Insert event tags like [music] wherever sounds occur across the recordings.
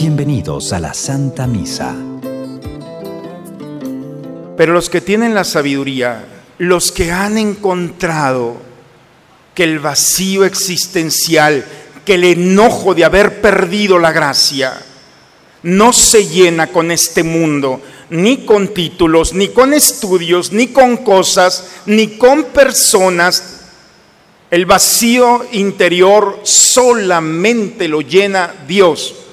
Bienvenidos a la Santa Misa. Pero los que tienen la sabiduría, los que han encontrado que el vacío existencial, que el enojo de haber perdido la gracia, no se llena con este mundo, ni con títulos, ni con estudios, ni con cosas, ni con personas. El vacío interior solamente lo llena Dios.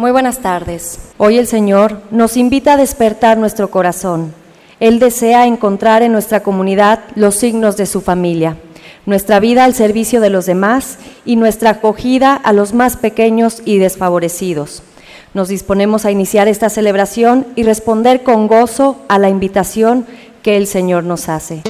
Muy buenas tardes. Hoy el Señor nos invita a despertar nuestro corazón. Él desea encontrar en nuestra comunidad los signos de su familia, nuestra vida al servicio de los demás y nuestra acogida a los más pequeños y desfavorecidos. Nos disponemos a iniciar esta celebración y responder con gozo a la invitación que el Señor nos hace.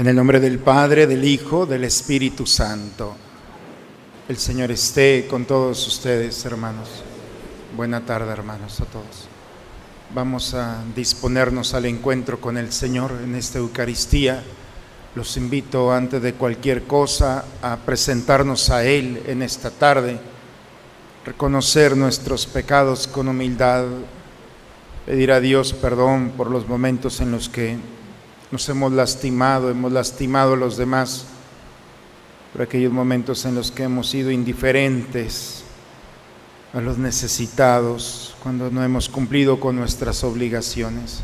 En el nombre del Padre, del Hijo, del Espíritu Santo. El Señor esté con todos ustedes, hermanos. Buena tarde, hermanos, a todos. Vamos a disponernos al encuentro con el Señor en esta Eucaristía. Los invito antes de cualquier cosa a presentarnos a Él en esta tarde, reconocer nuestros pecados con humildad, pedir a Dios perdón por los momentos en los que nos hemos lastimado, hemos lastimado a los demás, por aquellos momentos en los que hemos sido indiferentes a los necesitados, cuando no hemos cumplido con nuestras obligaciones.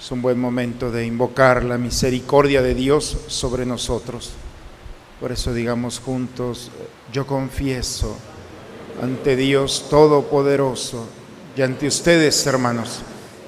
Es un buen momento de invocar la misericordia de Dios sobre nosotros. Por eso digamos juntos, yo confieso ante Dios Todopoderoso y ante ustedes, hermanos,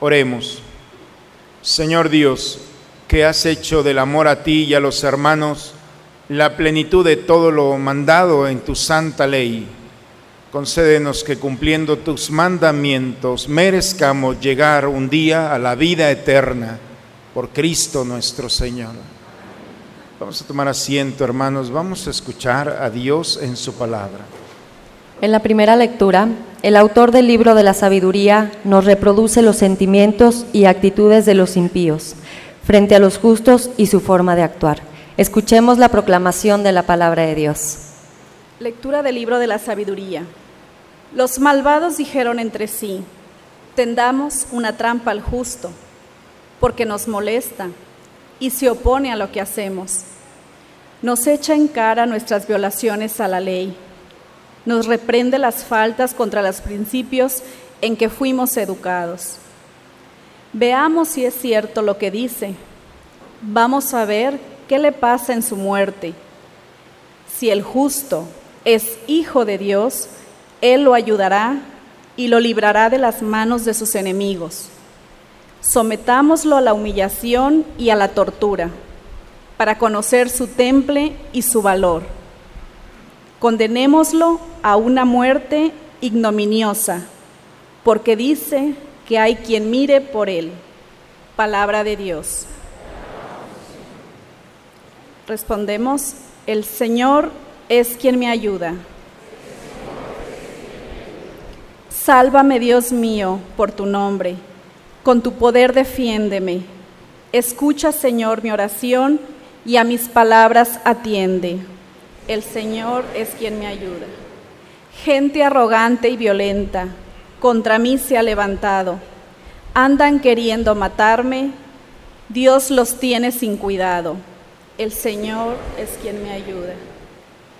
Oremos. Señor Dios, que has hecho del amor a ti y a los hermanos la plenitud de todo lo mandado en tu santa ley, concédenos que cumpliendo tus mandamientos merezcamos llegar un día a la vida eterna por Cristo nuestro Señor. Vamos a tomar asiento, hermanos, vamos a escuchar a Dios en su palabra. En la primera lectura, el autor del libro de la sabiduría nos reproduce los sentimientos y actitudes de los impíos frente a los justos y su forma de actuar. Escuchemos la proclamación de la palabra de Dios. Lectura del libro de la sabiduría. Los malvados dijeron entre sí, tendamos una trampa al justo, porque nos molesta y se opone a lo que hacemos. Nos echa en cara nuestras violaciones a la ley nos reprende las faltas contra los principios en que fuimos educados. Veamos si es cierto lo que dice. Vamos a ver qué le pasa en su muerte. Si el justo es hijo de Dios, Él lo ayudará y lo librará de las manos de sus enemigos. Sometámoslo a la humillación y a la tortura, para conocer su temple y su valor Condenémoslo a una muerte ignominiosa, porque dice que hay quien mire por él. Palabra de Dios. Respondemos, el Señor es quien me ayuda. Sálvame, Dios mío, por tu nombre. Con tu poder defiéndeme. Escucha, Señor, mi oración y a mis palabras atiende el Señor es quien me ayuda. Gente arrogante y violenta contra mí se ha levantado. Andan queriendo matarme. Dios los tiene sin cuidado. El Señor es quien me ayuda.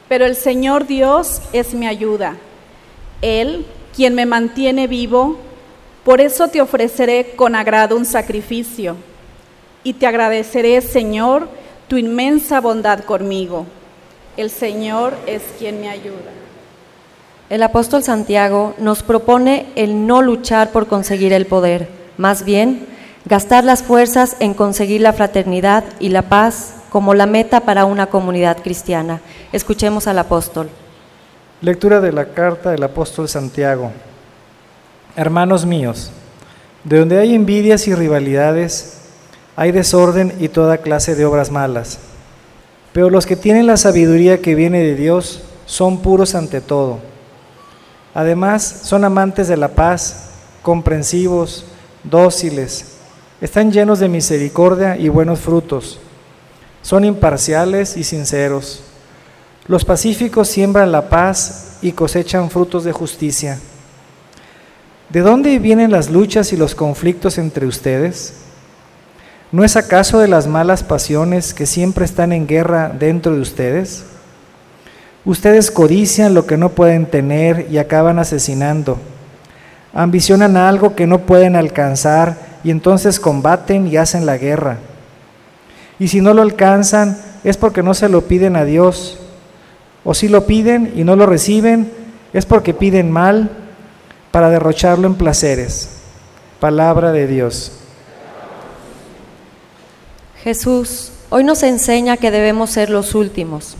Pero el Señor Dios es mi ayuda. Él, quien me mantiene vivo, por eso te ofreceré con agrado un sacrificio. Y te agradeceré, Señor, tu inmensa bondad conmigo el Señor es quien me ayuda. El apóstol Santiago nos propone el no luchar por conseguir el poder, más bien gastar las fuerzas en conseguir la fraternidad y la paz como la meta para una comunidad cristiana. Escuchemos al apóstol. Lectura de la carta del apóstol Santiago. Hermanos míos, de donde hay envidias y rivalidades, hay desorden y toda clase de obras malas. Pero los que tienen la sabiduría que viene de Dios son puros ante todo. Además, son amantes de la paz, comprensivos, dóciles, están llenos de misericordia y buenos frutos. Son imparciales y sinceros. Los pacíficos siembran la paz y cosechan frutos de justicia. ¿De dónde vienen las luchas y los conflictos entre ustedes? ¿No es acaso de las malas pasiones que siempre están en guerra dentro de ustedes? Ustedes codician lo que no pueden tener y acaban asesinando. Ambicionan algo que no pueden alcanzar y entonces combaten y hacen la guerra. Y si no lo alcanzan es porque no se lo piden a Dios. O si lo piden y no lo reciben es porque piden mal para derrocharlo en placeres. Palabra de Dios. Jesús hoy nos enseña que debemos ser los últimos,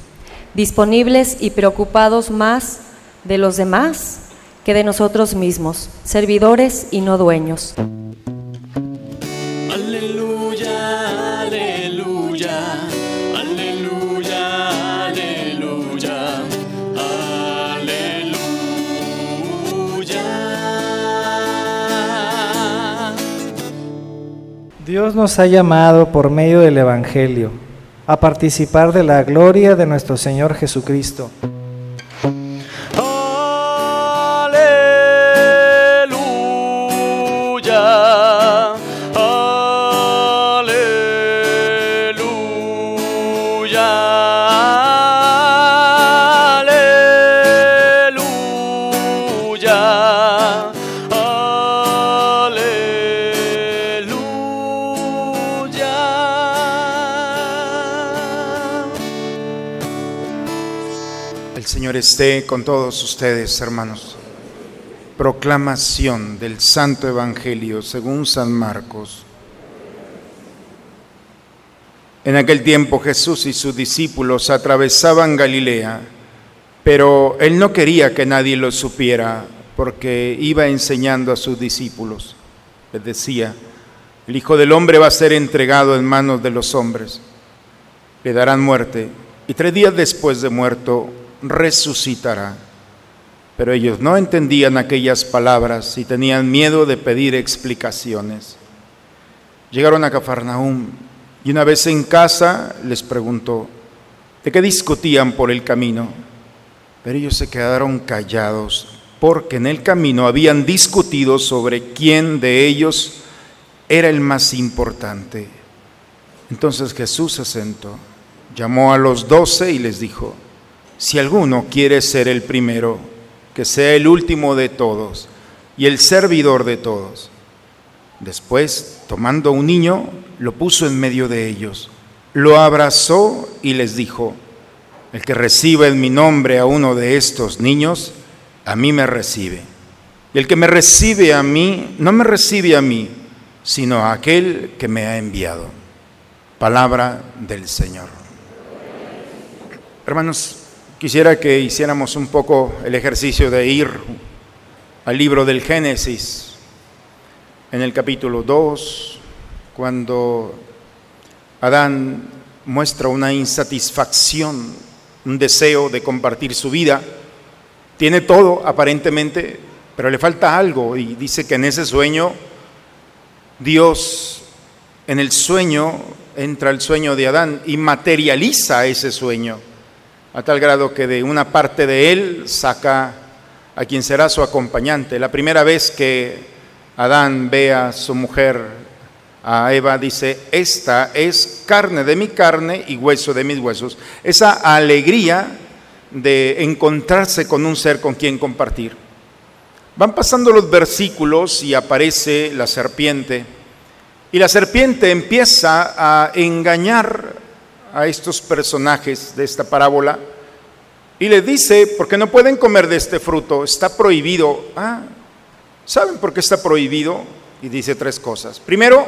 disponibles y preocupados más de los demás que de nosotros mismos, servidores y no dueños. Dios nos ha llamado por medio del Evangelio a participar de la gloria de nuestro Señor Jesucristo. Aleluya, Señor esté con todos ustedes, hermanos. Proclamación del Santo Evangelio según San Marcos. En aquel tiempo Jesús y sus discípulos atravesaban Galilea, pero él no quería que nadie lo supiera porque iba enseñando a sus discípulos. Les decía, el Hijo del Hombre va a ser entregado en manos de los hombres, le darán muerte y tres días después de muerto resucitará. Pero ellos no entendían aquellas palabras y tenían miedo de pedir explicaciones. Llegaron a Cafarnaúm y una vez en casa les preguntó, ¿de qué discutían por el camino? Pero ellos se quedaron callados porque en el camino habían discutido sobre quién de ellos era el más importante. Entonces Jesús se sentó, llamó a los doce y les dijo, si alguno quiere ser el primero, que sea el último de todos y el servidor de todos. Después, tomando un niño, lo puso en medio de ellos, lo abrazó y les dijo, el que reciba en mi nombre a uno de estos niños, a mí me recibe. Y el que me recibe a mí, no me recibe a mí, sino a aquel que me ha enviado. Palabra del Señor. Hermanos, quisiera que hiciéramos un poco el ejercicio de ir al libro del Génesis, en el capítulo 2, cuando Adán muestra una insatisfacción, un deseo de compartir su vida. Tiene todo aparentemente, pero le falta algo y dice que en ese sueño Dios, en el sueño, entra el sueño de Adán y materializa ese sueño, a tal grado que de una parte de él saca a quien será su acompañante. La primera vez que Adán ve a su mujer, a Eva, dice, esta es carne de mi carne y hueso de mis huesos. Esa alegría de encontrarse con un ser con quien compartir. Van pasando los versículos y aparece la serpiente. Y la serpiente empieza a engañar a estos personajes de esta parábola y le dice, porque no pueden comer de este fruto, está prohibido. Ah, ¿saben por qué está prohibido? Y dice tres cosas. Primero,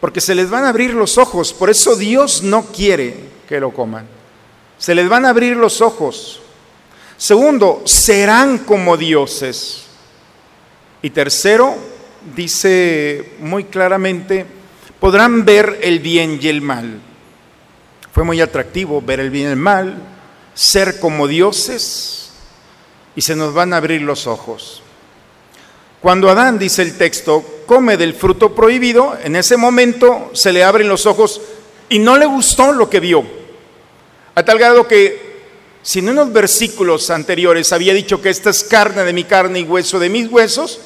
porque se les van a abrir los ojos, por eso Dios no quiere que lo coman. Se les van a abrir los ojos. Segundo, serán como dioses. Y tercero, dice muy claramente, podrán ver el bien y el mal. Fue muy atractivo ver el bien y el mal, ser como dioses, y se nos van a abrir los ojos. Cuando Adán, dice el texto, come del fruto prohibido, en ese momento se le abren los ojos y no le gustó lo que vio. A tal grado que si en unos versículos anteriores había dicho que esta es carne de mi carne y hueso de mis huesos,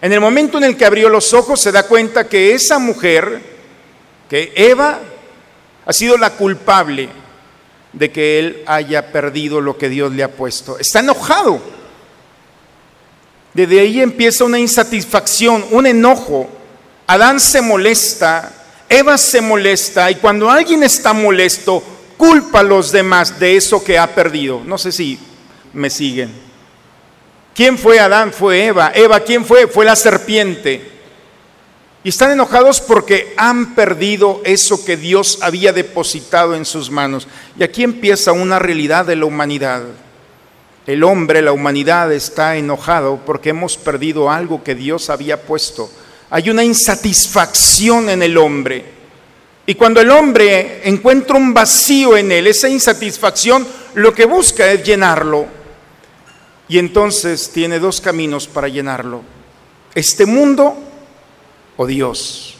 en el momento en el que abrió los ojos se da cuenta que esa mujer, que Eva, ha sido la culpable de que él haya perdido lo que Dios le ha puesto. Está enojado. Desde ahí empieza una insatisfacción, un enojo. Adán se molesta, Eva se molesta y cuando alguien está molesto, culpa a los demás de eso que ha perdido. No sé si me siguen. ¿Quién fue Adán? Fue Eva. Eva, ¿quién fue? Fue la serpiente. Y están enojados porque han perdido eso que Dios había depositado en sus manos. Y aquí empieza una realidad de la humanidad. El hombre, la humanidad está enojado porque hemos perdido algo que Dios había puesto. Hay una insatisfacción en el hombre. Y cuando el hombre encuentra un vacío en él, esa insatisfacción, lo que busca es llenarlo. Y entonces tiene dos caminos para llenarlo. Este mundo o Dios.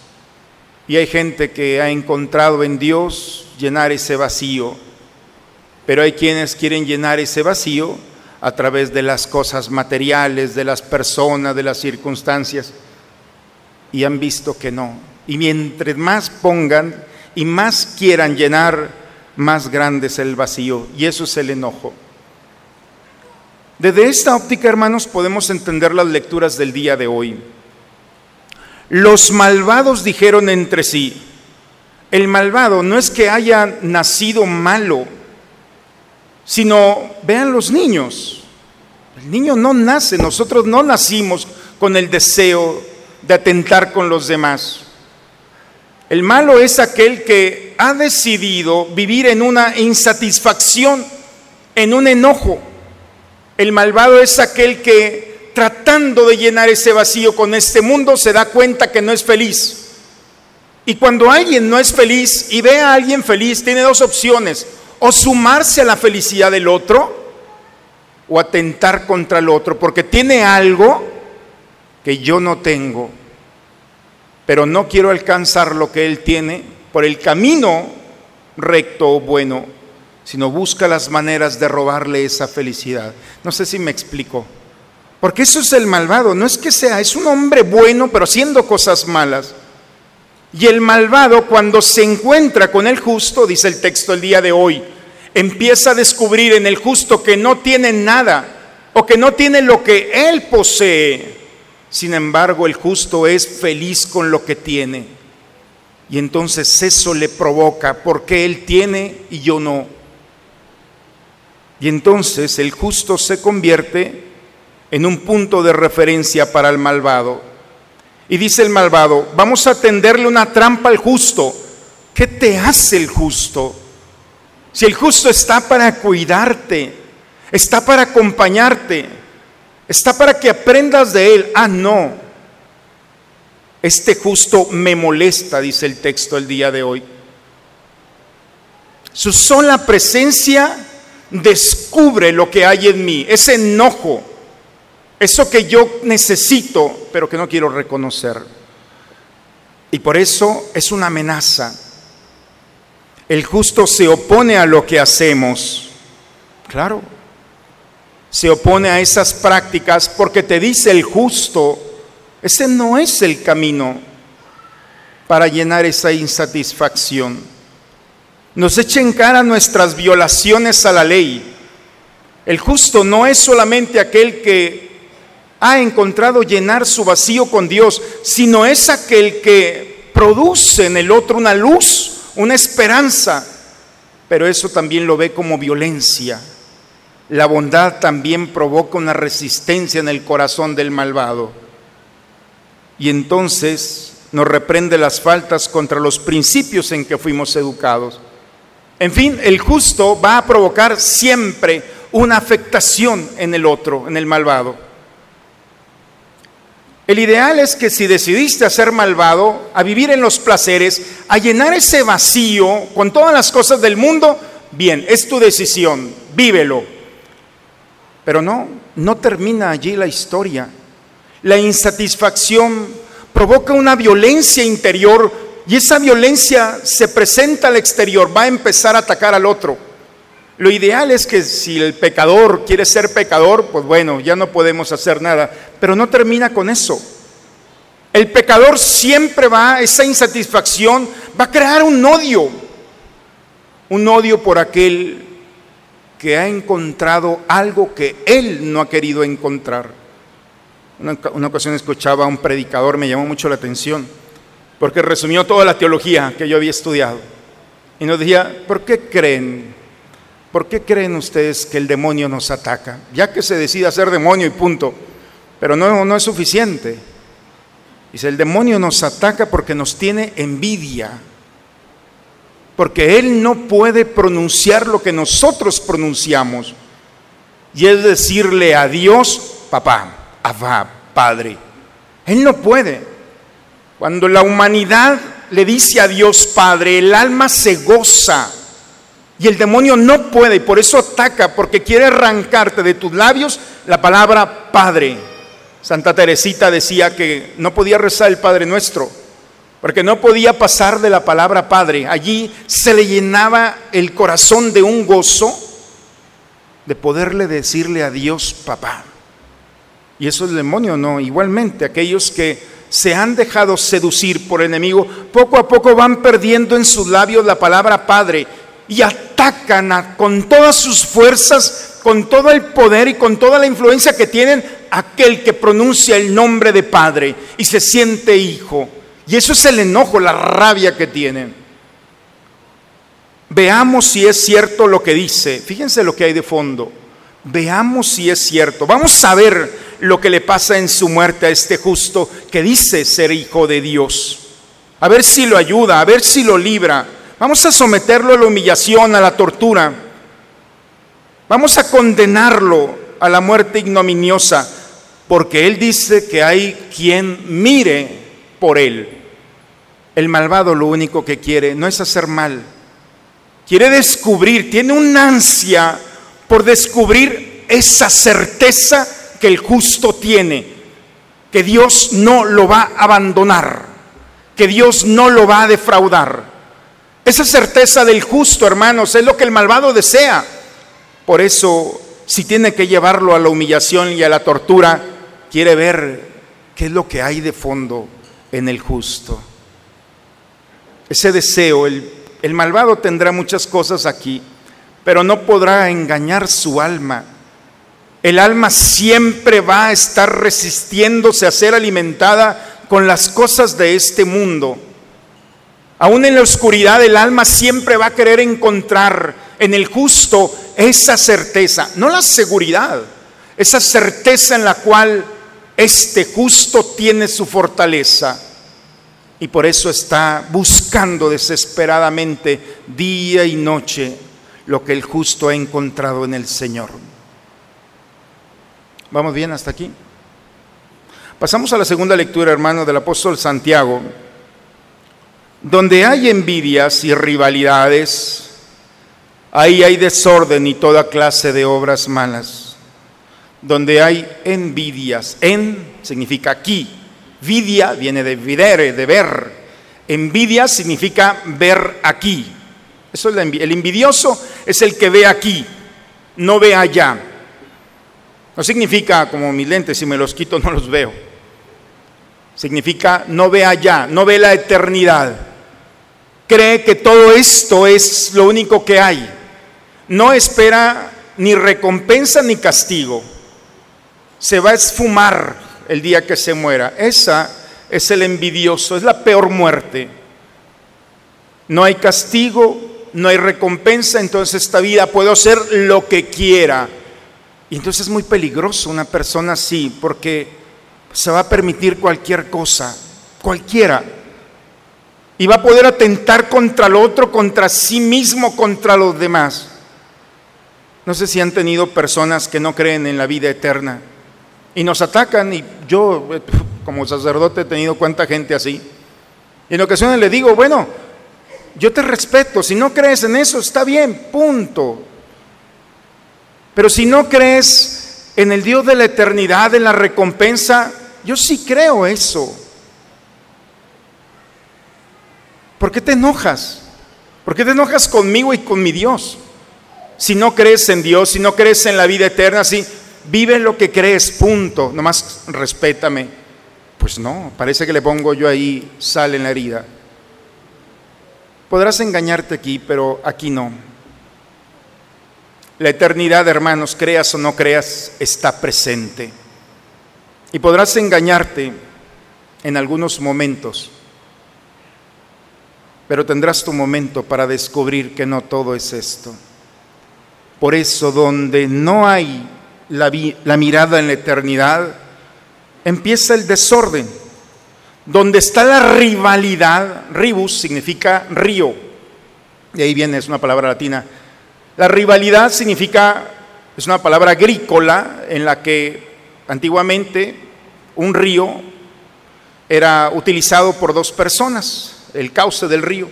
Y hay gente que ha encontrado en Dios llenar ese vacío, pero hay quienes quieren llenar ese vacío a través de las cosas materiales, de las personas, de las circunstancias, y han visto que no. Y mientras más pongan y más quieran llenar, más grande es el vacío, y eso es el enojo. Desde esta óptica, hermanos, podemos entender las lecturas del día de hoy. Los malvados dijeron entre sí, el malvado no es que haya nacido malo, sino vean los niños. El niño no nace, nosotros no nacimos con el deseo de atentar con los demás. El malo es aquel que ha decidido vivir en una insatisfacción, en un enojo. El malvado es aquel que tratando de llenar ese vacío con este mundo se da cuenta que no es feliz. Y cuando alguien no es feliz y ve a alguien feliz, tiene dos opciones. O sumarse a la felicidad del otro o atentar contra el otro, porque tiene algo que yo no tengo, pero no quiero alcanzar lo que él tiene por el camino recto o bueno, sino busca las maneras de robarle esa felicidad. No sé si me explico. Porque eso es el malvado, no es que sea, es un hombre bueno, pero haciendo cosas malas. Y el malvado cuando se encuentra con el justo, dice el texto el día de hoy, empieza a descubrir en el justo que no tiene nada o que no tiene lo que él posee. Sin embargo, el justo es feliz con lo que tiene. Y entonces eso le provoca, porque él tiene y yo no. Y entonces el justo se convierte en un punto de referencia para el malvado. Y dice el malvado, vamos a tenderle una trampa al justo. ¿Qué te hace el justo? Si el justo está para cuidarte, está para acompañarte, está para que aprendas de él. Ah, no. Este justo me molesta, dice el texto el día de hoy. Su sola presencia descubre lo que hay en mí, ese enojo, eso que yo necesito, pero que no quiero reconocer. Y por eso es una amenaza. El justo se opone a lo que hacemos. Claro. Se opone a esas prácticas porque te dice el justo, ese no es el camino para llenar esa insatisfacción. Nos echa en cara nuestras violaciones a la ley. El justo no es solamente aquel que ha encontrado llenar su vacío con Dios, sino es aquel que produce en el otro una luz, una esperanza, pero eso también lo ve como violencia. La bondad también provoca una resistencia en el corazón del malvado. Y entonces nos reprende las faltas contra los principios en que fuimos educados. En fin, el justo va a provocar siempre una afectación en el otro, en el malvado. El ideal es que si decidiste a ser malvado, a vivir en los placeres, a llenar ese vacío con todas las cosas del mundo, bien, es tu decisión, vívelo. Pero no, no termina allí la historia. La insatisfacción provoca una violencia interior y esa violencia se presenta al exterior, va a empezar a atacar al otro. Lo ideal es que si el pecador quiere ser pecador, pues bueno, ya no podemos hacer nada. Pero no termina con eso. El pecador siempre va, esa insatisfacción va a crear un odio. Un odio por aquel que ha encontrado algo que él no ha querido encontrar. Una, una, ocasión escuchaba a un predicador, me llamó mucho la atención, porque resumió toda la teología que yo había estudiado. Y nos decía, ¿por qué creen ¿Por qué creen ustedes que el demonio nos ataca? Ya que se decide ser demonio y punto. Pero no, no es suficiente. Dice, el demonio nos ataca porque nos tiene envidia. Porque él no puede pronunciar lo que nosotros pronunciamos. Y es decirle a Dios, papá, abba, padre. Él no puede. Cuando la humanidad le dice a Dios Padre, el alma se goza y el demonio no puede y por eso ataca, porque quiere arrancarte de tus labios la palabra Padre. Santa Teresita decía que no podía rezar el Padre Nuestro, porque no podía pasar de la palabra Padre. Allí se le llenaba el corazón de un gozo de poderle decirle a Dios papá. Y eso es el demonio, no. Igualmente, aquellos que se han dejado seducir por el enemigo, poco a poco van perdiendo en sus labios la palabra Padre y atacan con todas sus fuerzas, con todo el poder y con toda la influencia que tienen aquel que pronuncia el nombre de Padre y se siente hijo. Y eso es el enojo, la rabia que tienen. Veamos si es cierto lo que dice. Fíjense lo que hay de fondo. Veamos si es cierto. Vamos a ver lo que le pasa en su muerte a este justo que dice ser hijo de Dios. A ver si lo ayuda, a ver si lo libra. Vamos a someterlo a la humillación, a la tortura. Vamos a condenarlo a la muerte ignominiosa, porque él dice que hay quien mire por él. El malvado lo único que quiere no es hacer mal, quiere descubrir, tiene una ansia por descubrir esa certeza que el justo tiene, que Dios no lo va a abandonar, que Dios no lo va a defraudar. Esa certeza del justo, hermanos, es lo que el malvado desea. Por eso, si tiene que llevarlo a la humillación y a la tortura, quiere ver qué es lo que hay de fondo en el justo ese deseo. El, el malvado tendrá muchas cosas aquí, pero no podrá engañar su alma. El alma siempre va a estar resistiéndose a ser alimentada con las cosas de este mundo. Aún en la oscuridad el alma siempre va a querer encontrar en el justo esa certeza, no la seguridad, esa certeza en la cual este justo tiene su fortaleza y por eso está buscando desesperadamente día y noche lo que el justo ha encontrado en el Señor. ¿Vamos bien hasta aquí? Pasamos a la segunda lectura, hermano, del apóstol Santiago, donde hay envidias y rivalidades, ahí hay desorden y toda clase de obras malas. Donde hay envidias, en significa aquí, Vidia viene de videre, de ver. Envidia significa ver aquí. Eso es el envidioso es el que ve aquí, no ve allá. No significa como mis lentes, si me los quito no los veo. Significa no ve allá, no ve la eternidad. Cree que todo esto es lo único que hay. No espera ni recompensa ni castigo. Se va a esfumar el día que se muera. Esa es el envidioso, es la peor muerte. No hay castigo, no hay recompensa, entonces esta vida puedo hacer lo que quiera. Y entonces es muy peligroso una persona así, porque se va a permitir cualquier cosa, cualquiera. Y va a poder atentar contra el otro, contra sí mismo, contra los demás. No sé si han tenido personas que no creen en la vida eterna y nos atacan y yo [laughs] como sacerdote he tenido cuánta gente así. Y en ocasiones le digo, bueno, yo te respeto, si no crees en eso está bien, punto. Pero si no crees en el Dios de la eternidad, en la recompensa, yo sí creo eso. ¿Por qué te enojas? ¿Por qué te enojas conmigo y con mi Dios? Si no crees en Dios, si no crees en la vida eterna, si vive lo que crees, punto, nomás respétame. Pues no, parece que le pongo yo ahí sal en la herida. Podrás engañarte aquí, pero aquí no. La eternidad, hermanos, creas o no creas, está presente. Y podrás engañarte en algunos momentos, pero tendrás tu momento para descubrir que no todo es esto. Por eso, donde no hay la, mirada en la eternidad, empieza el desorden. Donde está la rivalidad, ribus significa río, de ahí viene, es una palabra latina. La rivalidad significa, es una palabra agrícola en la que antiguamente un río era utilizado por dos personas, el cauce del río.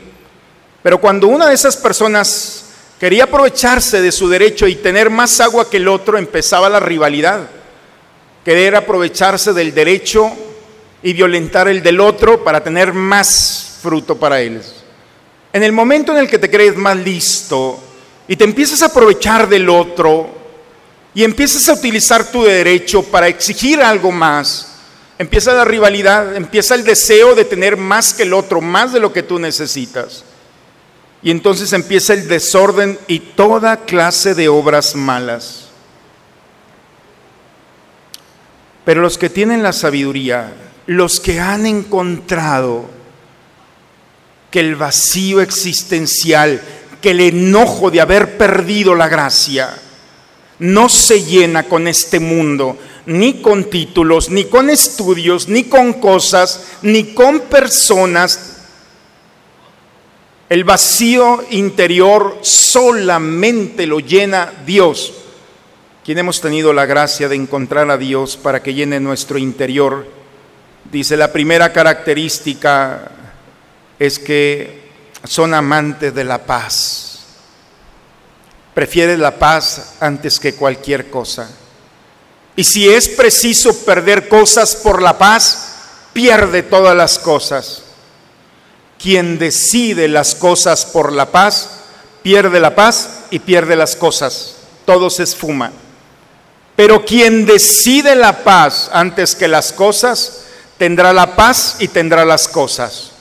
Pero cuando una de esas personas Quería aprovecharse de su derecho y tener más agua que el otro, empezaba la rivalidad. Querer aprovecharse del derecho y violentar el del otro para tener más fruto para él. En el momento en el que te crees más listo y te empiezas a aprovechar del otro y empiezas a utilizar tu derecho para exigir algo más, empieza la rivalidad, empieza el deseo de tener más que el otro, más de lo que tú necesitas. Y entonces empieza el desorden y toda clase de obras malas. Pero los que tienen la sabiduría, los que han encontrado que el vacío existencial, que el enojo de haber perdido la gracia, no se llena con este mundo, ni con títulos, ni con estudios, ni con cosas, ni con personas. El vacío interior solamente lo llena Dios quien hemos tenido la gracia de encontrar a Dios para que llene nuestro interior, dice la primera característica es que son amantes de la paz. Prefiere la paz antes que cualquier cosa. Y si es preciso perder cosas por la paz, pierde todas las cosas. Quien decide las cosas por la paz, pierde la paz y pierde las cosas. Todo se esfuma. Pero quien decide la paz antes que las cosas, tendrá la paz y tendrá las cosas.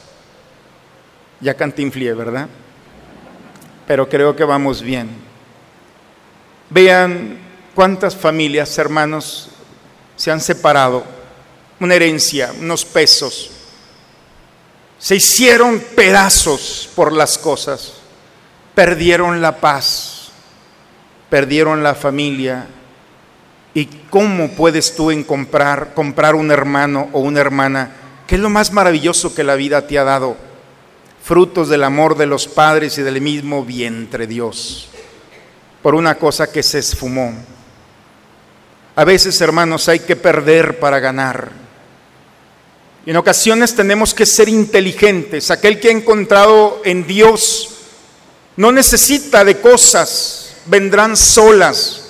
Ya cantinflié, ¿verdad? Pero creo que vamos bien. Vean cuántas familias, hermanos, se han separado. Una herencia, unos pesos. Se hicieron pedazos por las cosas. Perdieron la paz. Perdieron la familia ¿Y cómo puedes tú en comprar, comprar un hermano o una hermana? ¿Qué es lo más maravilloso que la vida te ha dado? Frutos del amor de los padres y del mismo vientre Dios. Por una cosa que se esfumó. A veces, hermanos, hay que perder para ganar. Y en ocasiones tenemos que ser inteligentes. Aquel que ha encontrado en Dios no necesita de cosas, vendrán solas.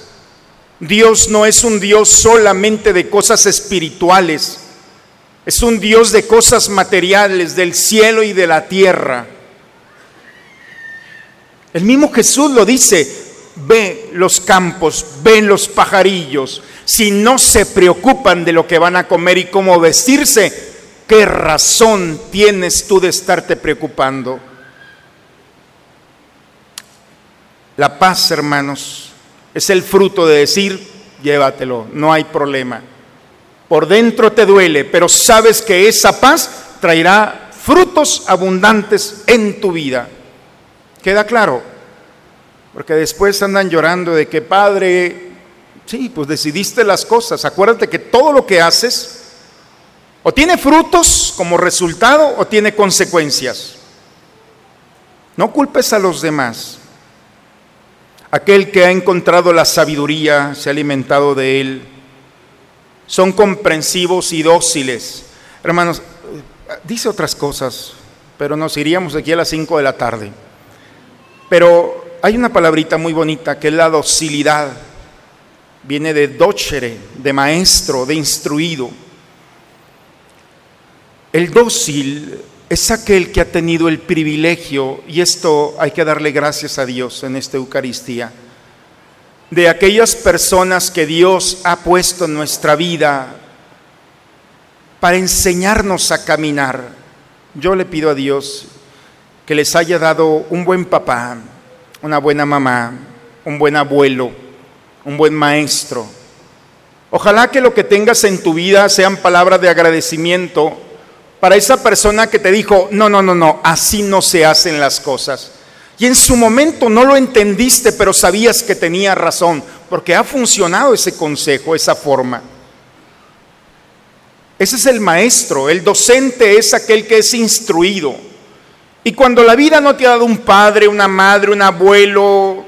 Dios no es un Dios solamente de cosas espirituales, es un Dios de cosas materiales, del cielo y de la tierra. El mismo Jesús lo dice, ve los campos, ve los pajarillos, si no se preocupan de lo que van a comer y cómo vestirse, ¿qué razón tienes tú de estarte preocupando? La paz, hermanos, es el fruto de decir, llévatelo, no hay problema. Por dentro te duele, pero sabes que esa paz traerá frutos abundantes en tu vida. ¿Queda claro? Porque después andan llorando de que, Padre, sí, pues decidiste las cosas. Acuérdate que todo lo que haces o tiene frutos como resultado o tiene consecuencias. No culpes a los demás. Aquel que ha encontrado la sabiduría, se ha alimentado de él. Son comprensivos y dóciles. Hermanos, dice otras cosas, pero nos iríamos aquí a las 5 de la tarde. Pero hay una palabrita muy bonita que es la docilidad. Viene de docere, de maestro, de instruido. El dócil es aquel que ha tenido el privilegio, y esto hay que darle gracias a Dios en esta Eucaristía, de aquellas personas que Dios ha puesto en nuestra vida para enseñarnos a caminar. Yo le pido a Dios que les haya dado un buen papá, una buena mamá, un buen abuelo, un buen maestro. Ojalá que lo que tengas en tu vida sean palabras de agradecimiento para esa persona que te dijo, no, no, no, no, así no se hacen las cosas. Y en su momento no lo entendiste, pero sabías que tenía razón, porque ha funcionado ese consejo, esa forma. Ese es el maestro, el docente es aquel que es instruido. Y cuando la vida no te ha dado un padre, una madre, un abuelo,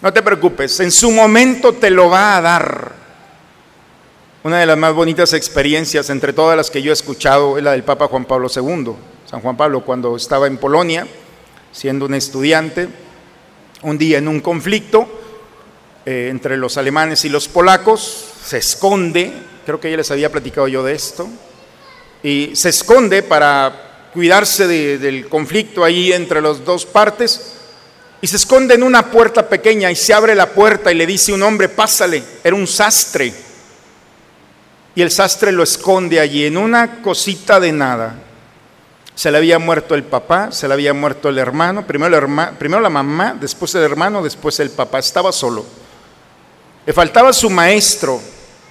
no te preocupes, en su momento te lo va a dar. Una de las más bonitas experiencias entre todas las que yo he escuchado es la del Papa Juan Pablo II. San Juan Pablo cuando estaba en Polonia, siendo un estudiante, un día en un conflicto eh, entre los alemanes y los polacos, se esconde, creo que ya les había platicado yo de esto, y se esconde para cuidarse de- del conflicto ahí entre las dos partes y se esconde en una puerta pequeña y se abre la puerta y le dice un hombre, pásale, era un sastre. Y el sastre lo esconde allí en una cosita de nada. Se le había muerto el papá, se le había muerto el hermano, primero la mamá, después el hermano, después el papá. Estaba solo. Le faltaba su maestro.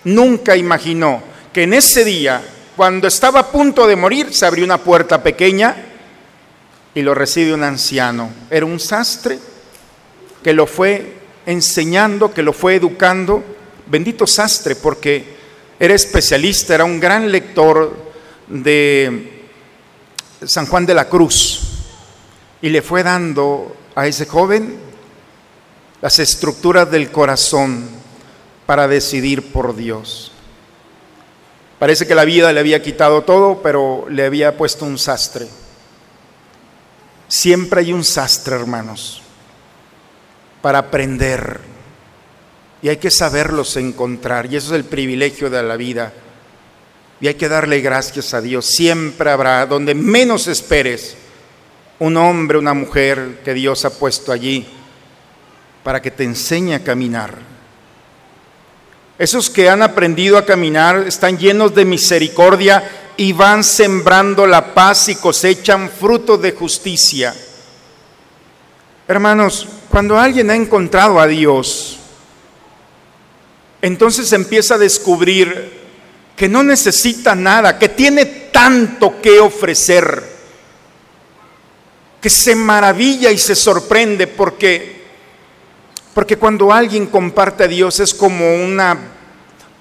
Nunca imaginó que en ese día, cuando estaba a punto de morir, se abrió una puerta pequeña y lo recibe un anciano. Era un sastre que lo fue enseñando, que lo fue educando. Bendito sastre, porque era especialista, era un gran lector de San Juan de la Cruz. Y le fue dando a ese joven las estructuras del corazón para decidir por Dios. Parece que la vida le había quitado todo, pero le había puesto un sastre. Siempre hay un sastre, hermanos, para aprender. Y hay que saberlos encontrar. Y eso es el privilegio de la vida. Y hay que darle gracias a Dios. Siempre habrá, donde menos esperes, un hombre, una mujer que Dios ha puesto allí para que te enseñe a caminar. Esos que han aprendido a caminar están llenos de misericordia y van sembrando la paz y cosechan frutos de justicia. Hermanos, cuando alguien ha encontrado a Dios, entonces empieza a descubrir que no necesita nada, que tiene tanto que ofrecer, que se maravilla y se sorprende porque porque cuando alguien comparte a Dios es como una,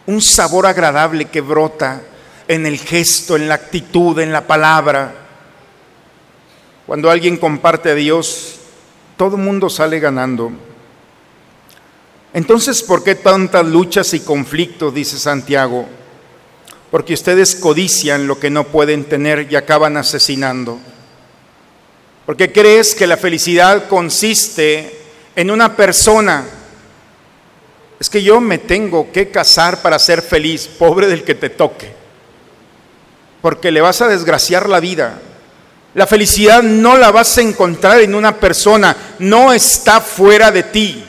un sabor agradable que brota en el gesto, en la actitud, en la palabra. Cuando alguien comparte a Dios, todo el mundo sale ganando. Entonces, ¿por qué tantas luchas y conflictos? Dice Santiago. Porque ustedes codician lo que no pueden tener y acaban asesinando. Porque crees que la felicidad consiste en una persona. Es que yo me tengo que casar para ser feliz, pobre del que te toque. Porque le vas a desgraciar la vida. La felicidad no la vas a encontrar en una persona, no está fuera de ti,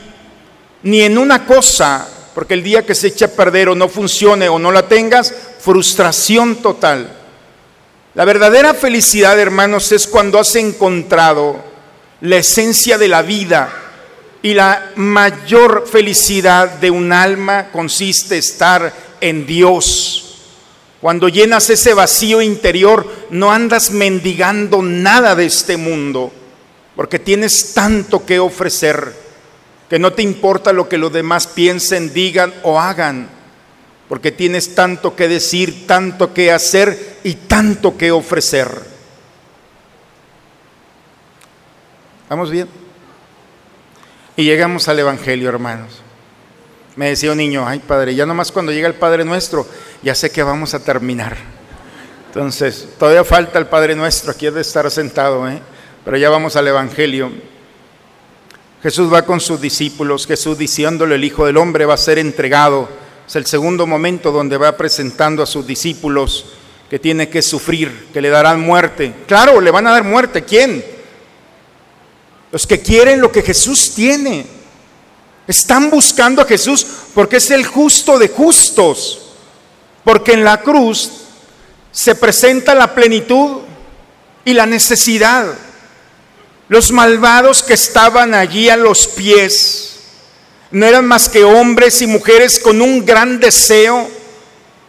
ni en una cosa, porque el día que se eche a perder o no funcione o no la tengas, frustración total. La verdadera felicidad, hermanos, es cuando has encontrado la esencia de la vida, y la mayor felicidad de un alma consiste estar en Dios. Cuando llenas ese vacío interior, no andas mendigando nada de este mundo, porque tienes tanto que ofrecer, que no te importa lo que los demás piensen, digan o hagan, porque tienes tanto que decir, tanto que hacer y tanto que ofrecer. ¿Vamos bien? Y llegamos al Evangelio, hermanos. Me decía un niño, ay padre, ya nomás cuando llega el Padre Nuestro, ya sé que vamos a terminar. Entonces, todavía falta el Padre Nuestro, aquí de estar sentado, ¿eh? pero ya vamos al Evangelio. Jesús va con sus discípulos, Jesús diciéndole, el Hijo del Hombre va a ser entregado. Es el segundo momento donde va presentando a sus discípulos que tiene que sufrir, que le darán muerte. Claro, le van a dar muerte. ¿Quién? Los que quieren lo que Jesús tiene. Están buscando a Jesús porque es el justo de justos. Porque en la cruz se presenta la plenitud y la necesidad. Los malvados que estaban allí a los pies no eran más que hombres y mujeres con un gran deseo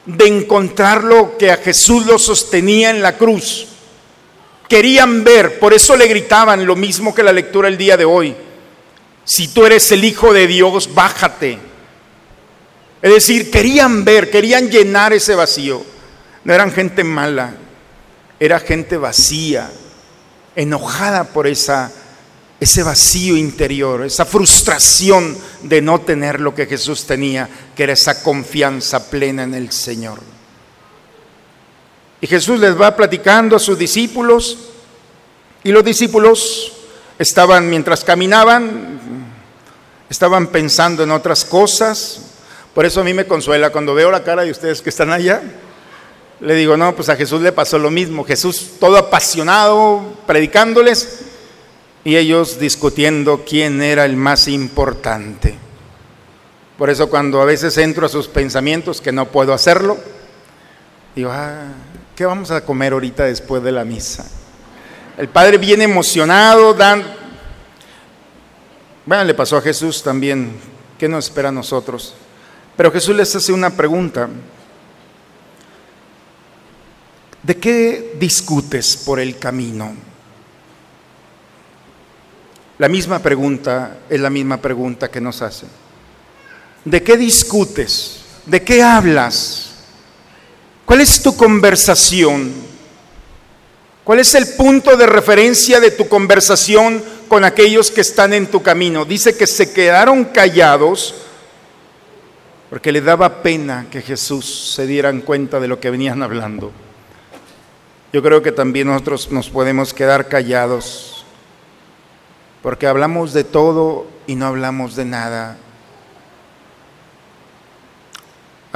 de encontrar lo que a Jesús lo sostenía en la cruz. Querían ver, por eso le gritaban lo mismo que la lectura el día de hoy. Si tú eres el Hijo de Dios, bájate. Es decir, querían ver, querían llenar ese vacío. No eran gente mala, era gente vacía, enojada por esa, ese vacío interior, esa frustración de no tener lo que Jesús tenía, que era esa confianza plena en el Señor. Y Jesús les va platicando a sus discípulos y los discípulos estaban, mientras caminaban, estaban pensando en otras cosas. Por eso a mí me consuela cuando veo la cara de ustedes que están allá. Le digo, no, pues a Jesús le pasó lo mismo. Jesús todo apasionado, predicándoles, y ellos discutiendo quién era el más importante. Por eso cuando a veces entro a sus pensamientos, que no puedo hacerlo, digo, ah, ¿qué vamos a comer ahorita después de la misa? El Padre viene emocionado, dan... Bueno, le pasó a Jesús también, ¿qué nos espera a nosotros? Pero Jesús les hace una pregunta. ¿De qué discutes por el camino? La misma pregunta es la misma pregunta que nos hacen. ¿De qué discutes? ¿De qué hablas? ¿Cuál es tu conversación? ¿Cuál es el punto de referencia de tu conversación con aquellos que están en tu camino? Dice que se quedaron callados porque le daba pena que Jesús se dieran cuenta de lo que venían hablando. Yo creo que también nosotros nos podemos quedar callados, porque hablamos de todo y no hablamos de nada.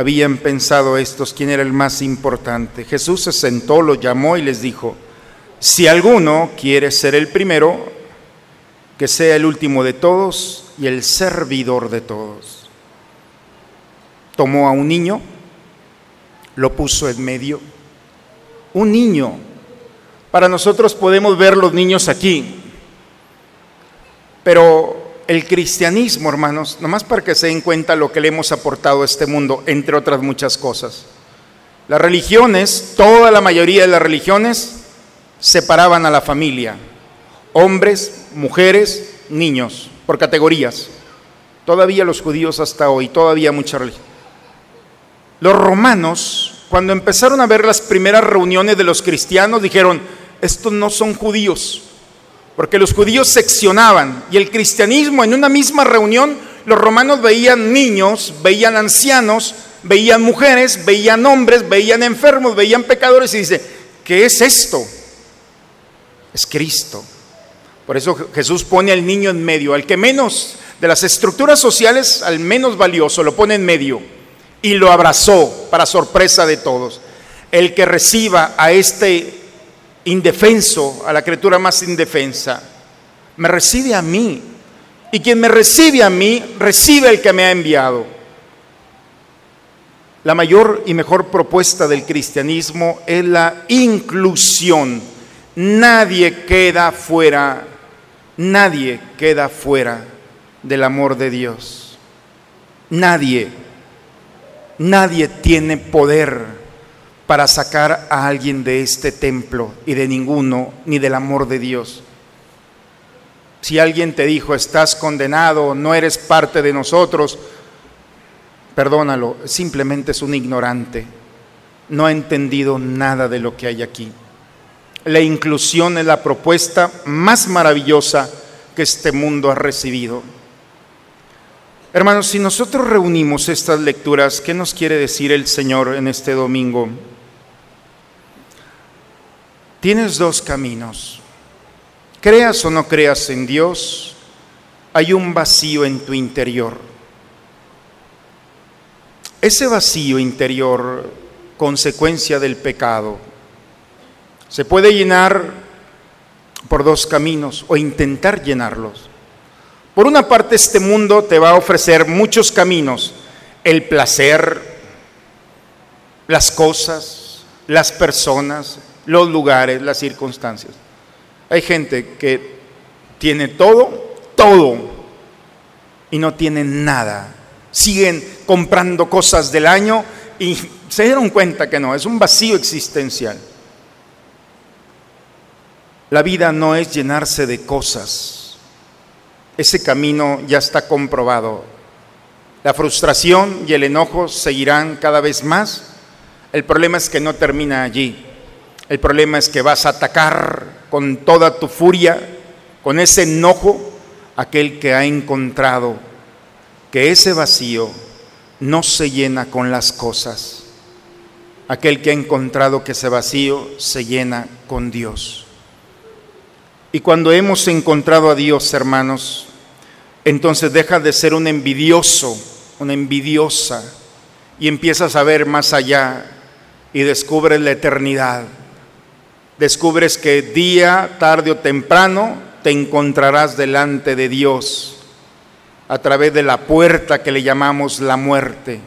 Habían pensado estos quién era el más importante. Jesús se sentó, lo llamó y les dijo, si alguno quiere ser el primero, que sea el último de todos y el servidor de todos tomó a un niño, lo puso en medio. Un niño. Para nosotros podemos ver los niños aquí, pero el cristianismo, hermanos, nomás para que se den cuenta lo que le hemos aportado a este mundo, entre otras muchas cosas. Las religiones, toda la mayoría de las religiones, separaban a la familia, hombres, mujeres, niños, por categorías. Todavía los judíos hasta hoy, todavía mucha religión. Los romanos, cuando empezaron a ver las primeras reuniones de los cristianos, dijeron, estos no son judíos, porque los judíos seccionaban y el cristianismo en una misma reunión, los romanos veían niños, veían ancianos, veían mujeres, veían hombres, veían enfermos, veían pecadores y dice, ¿qué es esto? Es Cristo. Por eso Jesús pone al niño en medio, al que menos de las estructuras sociales, al menos valioso, lo pone en medio y lo abrazó para sorpresa de todos. El que reciba a este indefenso, a la criatura más indefensa, me recibe a mí. Y quien me recibe a mí, recibe el que me ha enviado. La mayor y mejor propuesta del cristianismo es la inclusión. Nadie queda fuera, nadie queda fuera del amor de Dios. Nadie. Nadie tiene poder para sacar a alguien de este templo y de ninguno, ni del amor de Dios. Si alguien te dijo, estás condenado, no eres parte de nosotros, perdónalo, simplemente es un ignorante, no ha entendido nada de lo que hay aquí. La inclusión es la propuesta más maravillosa que este mundo ha recibido. Hermanos, si nosotros reunimos estas lecturas, ¿qué nos quiere decir el Señor en este domingo? Tienes dos caminos. Creas o no creas en Dios, hay un vacío en tu interior. Ese vacío interior, consecuencia del pecado, se puede llenar por dos caminos o intentar llenarlos. Por una parte, este mundo te va a ofrecer muchos caminos, el placer, las cosas, las personas, los lugares, las circunstancias. Hay gente que tiene todo, todo, y no tiene nada. Siguen comprando cosas del año y [laughs] se dieron cuenta que no, es un vacío existencial. La vida no es llenarse de cosas ese camino ya está comprobado. La frustración y el enojo seguirán cada vez más. El problema es que no termina allí. El problema es que vas a atacar con toda tu furia, con ese enojo, aquel que ha encontrado que ese vacío no se llena con las cosas. Aquel que ha encontrado que ese vacío se llena con Dios. Y cuando hemos encontrado a Dios, hermanos, entonces deja de ser un envidioso, una envidiosa, y empiezas a ver más allá y descubres la eternidad. Descubres que día, tarde o temprano te encontrarás delante de Dios a través de la puerta que le llamamos la muerte.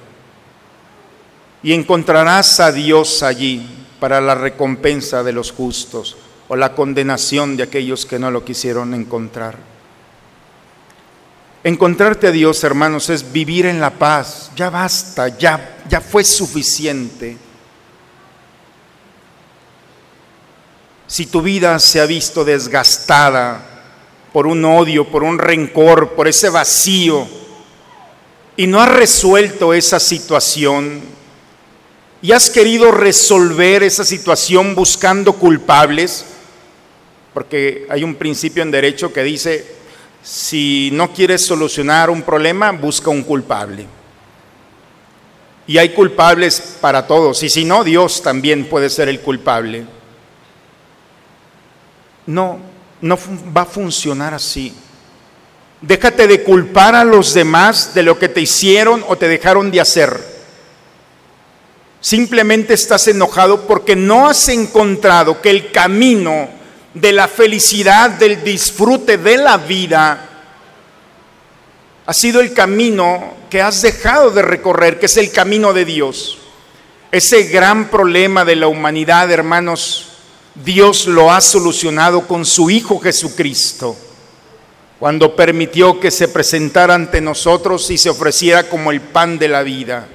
Y encontrarás a Dios allí para la recompensa de los justos o la condenación de aquellos que no lo quisieron encontrar. Encontrarte a Dios, hermanos, es vivir en la paz. Ya basta, ya, ya fue suficiente. Si tu vida se ha visto desgastada por un odio, por un rencor, por ese vacío, y no has resuelto esa situación, y has querido resolver esa situación buscando culpables, porque hay un principio en derecho que dice, si no quieres solucionar un problema, busca un culpable. Y hay culpables para todos, y si no, Dios también puede ser el culpable. No, no va a funcionar así. Déjate de culpar a los demás de lo que te hicieron o te dejaron de hacer. Simplemente estás enojado porque no has encontrado que el camino de la felicidad, del disfrute de la vida, ha sido el camino que has dejado de recorrer, que es el camino de Dios. Ese gran problema de la humanidad, hermanos, Dios lo ha solucionado con su Hijo Jesucristo, cuando permitió que se presentara ante nosotros y se ofreciera como el pan de la vida.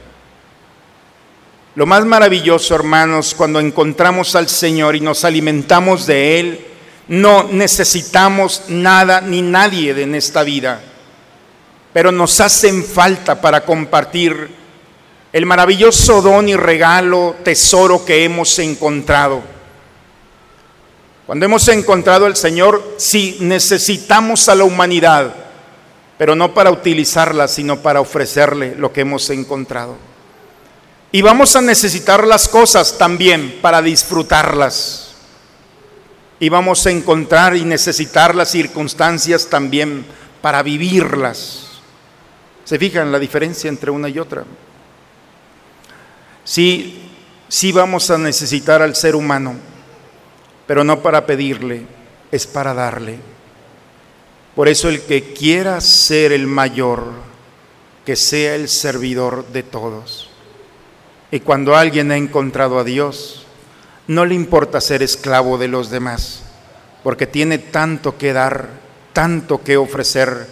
Lo más maravilloso, hermanos, cuando encontramos al Señor y nos alimentamos de Él, no necesitamos nada ni nadie en esta vida, pero nos hacen falta para compartir el maravilloso don y regalo, tesoro que hemos encontrado. Cuando hemos encontrado al Señor, sí necesitamos a la humanidad, pero no para utilizarla, sino para ofrecerle lo que hemos encontrado. Y vamos a necesitar las cosas también para disfrutarlas. Y vamos a encontrar y necesitar las circunstancias también para vivirlas. ¿Se fijan la diferencia entre una y otra? Sí, sí vamos a necesitar al ser humano, pero no para pedirle, es para darle. Por eso el que quiera ser el mayor, que sea el servidor de todos. Y cuando alguien ha encontrado a Dios, no le importa ser esclavo de los demás, porque tiene tanto que dar, tanto que ofrecer,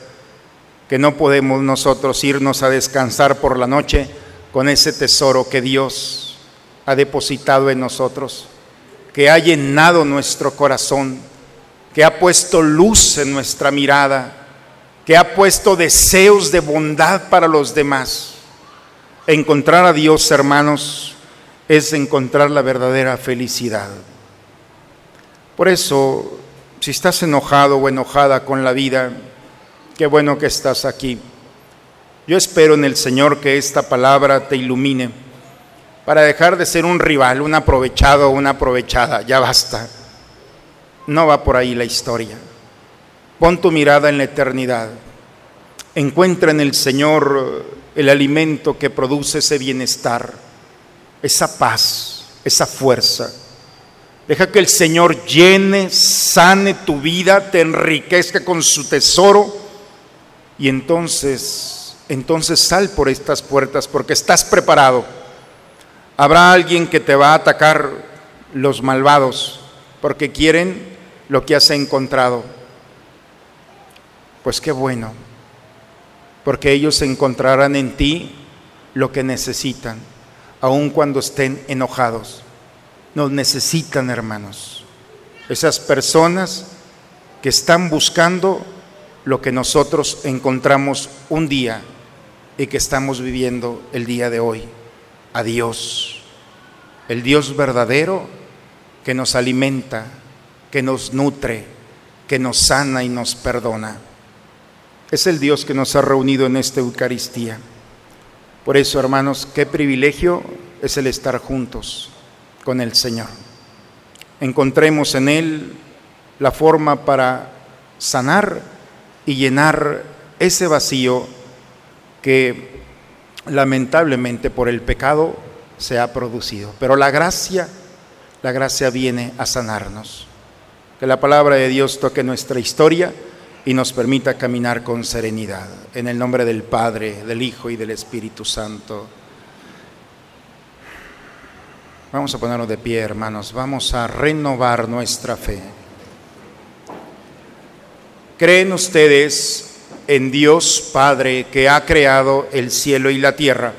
que no podemos nosotros irnos a descansar por la noche con ese tesoro que Dios ha depositado en nosotros, que ha llenado nuestro corazón, que ha puesto luz en nuestra mirada, que ha puesto deseos de bondad para los demás Encontrar a Dios, hermanos, es encontrar la verdadera felicidad. Por eso, si estás enojado o enojada con la vida, qué bueno que estás aquí. Yo espero en el Señor que esta palabra te ilumine para dejar de ser un rival, un aprovechado una aprovechada. Ya basta. No va por ahí la historia. Pon tu mirada en la eternidad. Encuentra en el Señor el alimento que produce ese bienestar, esa paz, esa fuerza. Deja que el Señor llene, sane tu vida, te enriquezca con su tesoro y entonces, entonces sal por estas puertas porque estás preparado. Habrá alguien que te va a atacar los malvados porque quieren lo que has encontrado. Pues qué bueno porque ellos encontrarán en ti lo que necesitan, aun cuando estén enojados. Nos necesitan, hermanos. Esas personas que están buscando lo que nosotros encontramos un día y que estamos viviendo el día de hoy. A Dios, el Dios verdadero que nos alimenta, que nos nutre, que nos sana y nos perdona. Es el Dios que nos ha reunido en esta Eucaristía. Por eso, hermanos, qué privilegio es el estar juntos con el Señor. Encontremos en Él la forma para sanar y llenar ese vacío que lamentablemente por el pecado se ha producido. Pero la gracia, la gracia viene a sanarnos. Que la palabra de Dios toque nuestra historia y nos permita caminar con serenidad. En el nombre del Padre, del Hijo y del Espíritu Santo. Vamos a ponernos de pie, hermanos. Vamos a renovar nuestra fe. ¿Creen ustedes en Dios Padre que ha creado el cielo y la tierra?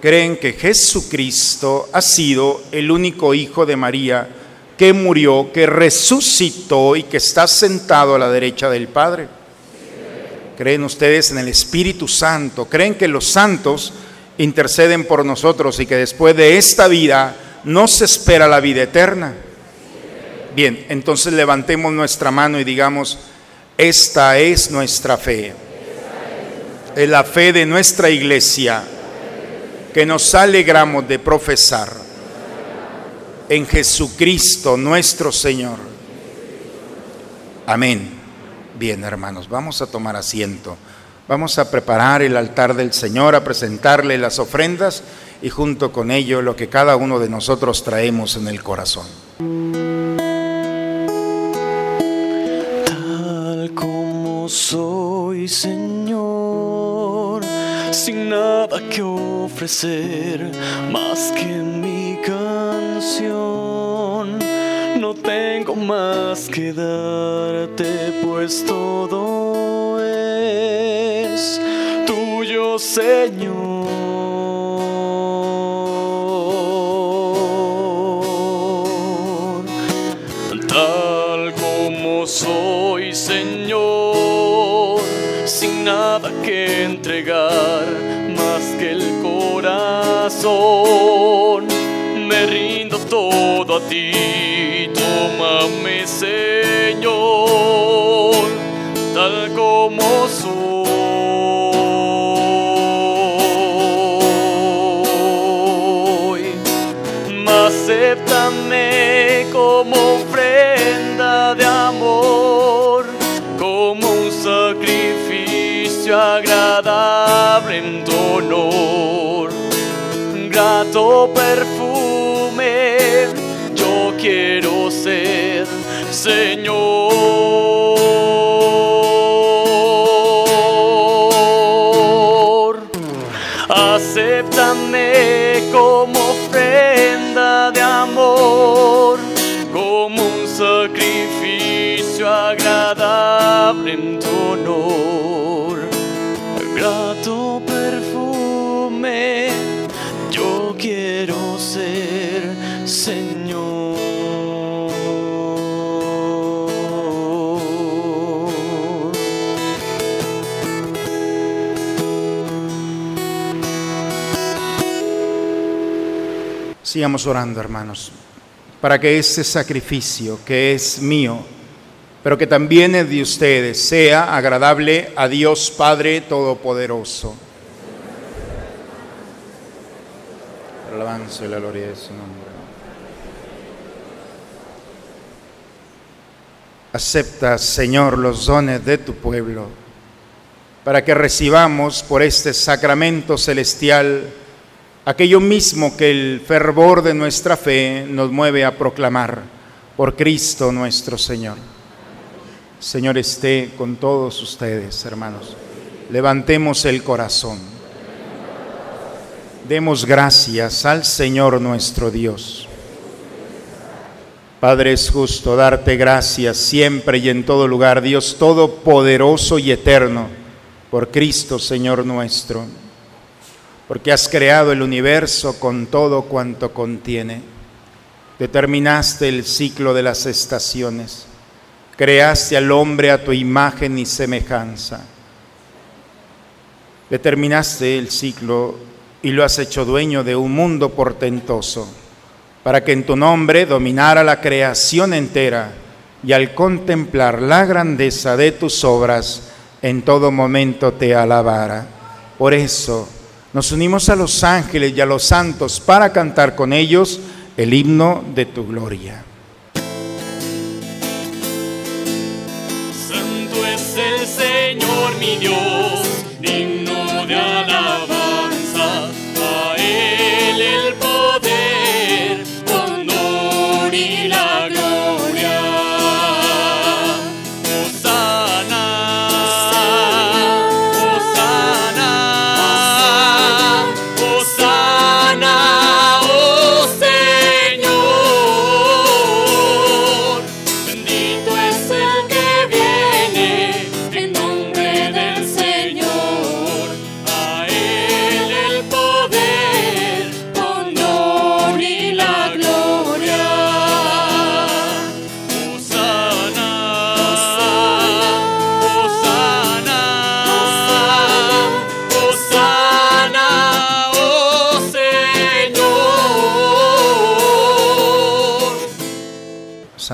¿Creen que Jesucristo ha sido el único Hijo de María que murió, que resucitó y que está sentado a la derecha del Padre? ¿Creen ustedes en el Espíritu Santo? ¿Creen que los santos interceden por nosotros y que después de esta vida no se espera la vida eterna? Bien, entonces levantemos nuestra mano y digamos, esta es nuestra fe. Es la fe de nuestra iglesia que nos alegramos de profesar en Jesucristo nuestro Señor. Amén. Bien, hermanos, vamos a tomar asiento. Vamos a preparar el altar del Señor, a presentarle las ofrendas y junto con ello lo que cada uno de nosotros traemos en el corazón. Soy, Señor, sin nada que ofrecer más que mi canción. No tengo más que darte, pues todo es tuyo, Señor. Nada que entregar más que el corazón. Honor. Grato perfume, yo quiero ser, Señor. Acéptame como ofrenda de amor, como un sacrificio agradable en tu honor. Grato Señor. Sigamos orando, hermanos, para que ese sacrificio que es mío, pero que también es de ustedes, sea agradable a Dios Padre Todopoderoso. La gloria de su nombre. Acepta, Señor, los dones de tu pueblo, para que recibamos por este sacramento celestial aquello mismo que el fervor de nuestra fe nos mueve a proclamar por Cristo nuestro Señor. Señor esté con todos ustedes, hermanos. Levantemos el corazón. Demos gracias al Señor nuestro Dios. Padre, es justo darte gracias siempre y en todo lugar, Dios Todopoderoso y Eterno, por Cristo, Señor nuestro porque has creado el universo con todo cuanto contiene. Determinaste el ciclo de las estaciones. Creaste al hombre a tu imagen y semejanza. Determinaste el ciclo y lo has hecho dueño de un mundo portentoso, para que en tu nombre dominara la creación entera y al contemplar la grandeza de tus obras, en todo momento te alabara. Por eso, nos unimos a los ángeles y a los santos para cantar con ellos el himno de tu gloria. Santo es el Señor mi Dios,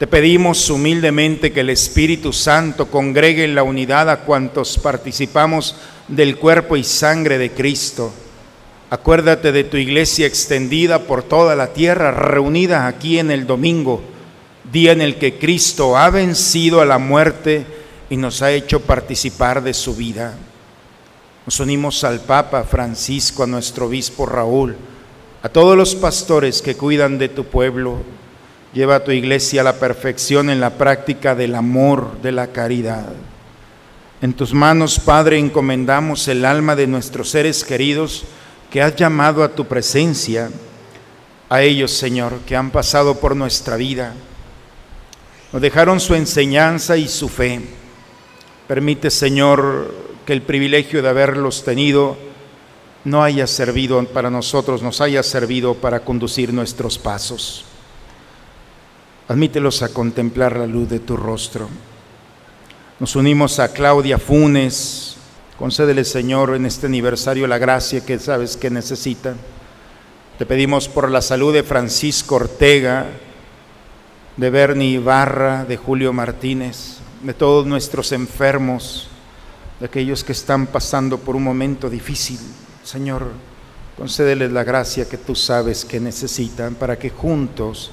Te pedimos humildemente que el Espíritu Santo congregue en la unidad a cuantos participamos del cuerpo y sangre de Cristo. Acuérdate de tu iglesia extendida por toda la tierra, reunida aquí en el domingo, día en el que Cristo ha vencido a la muerte y nos ha hecho participar de su vida. Nos unimos al Papa Francisco, a nuestro obispo Raúl, a todos los pastores que cuidan de tu pueblo, Lleva a tu iglesia a la perfección en la práctica del amor, de la caridad. En tus manos, Padre, encomendamos el alma de nuestros seres queridos que has llamado a tu presencia, a ellos, Señor, que han pasado por nuestra vida. Nos dejaron su enseñanza y su fe. Permite, Señor, que el privilegio de haberlos tenido no haya servido para nosotros, nos haya servido para conducir nuestros pasos. Admítelos a contemplar la luz de tu rostro. Nos unimos a Claudia Funes. Concédele, Señor, en este aniversario la gracia que sabes que necesita. Te pedimos por la salud de Francisco Ortega, de Bernie Ibarra, de Julio Martínez, de todos nuestros enfermos, de aquellos que están pasando por un momento difícil. Señor, concédeles la gracia que tú sabes que necesitan para que juntos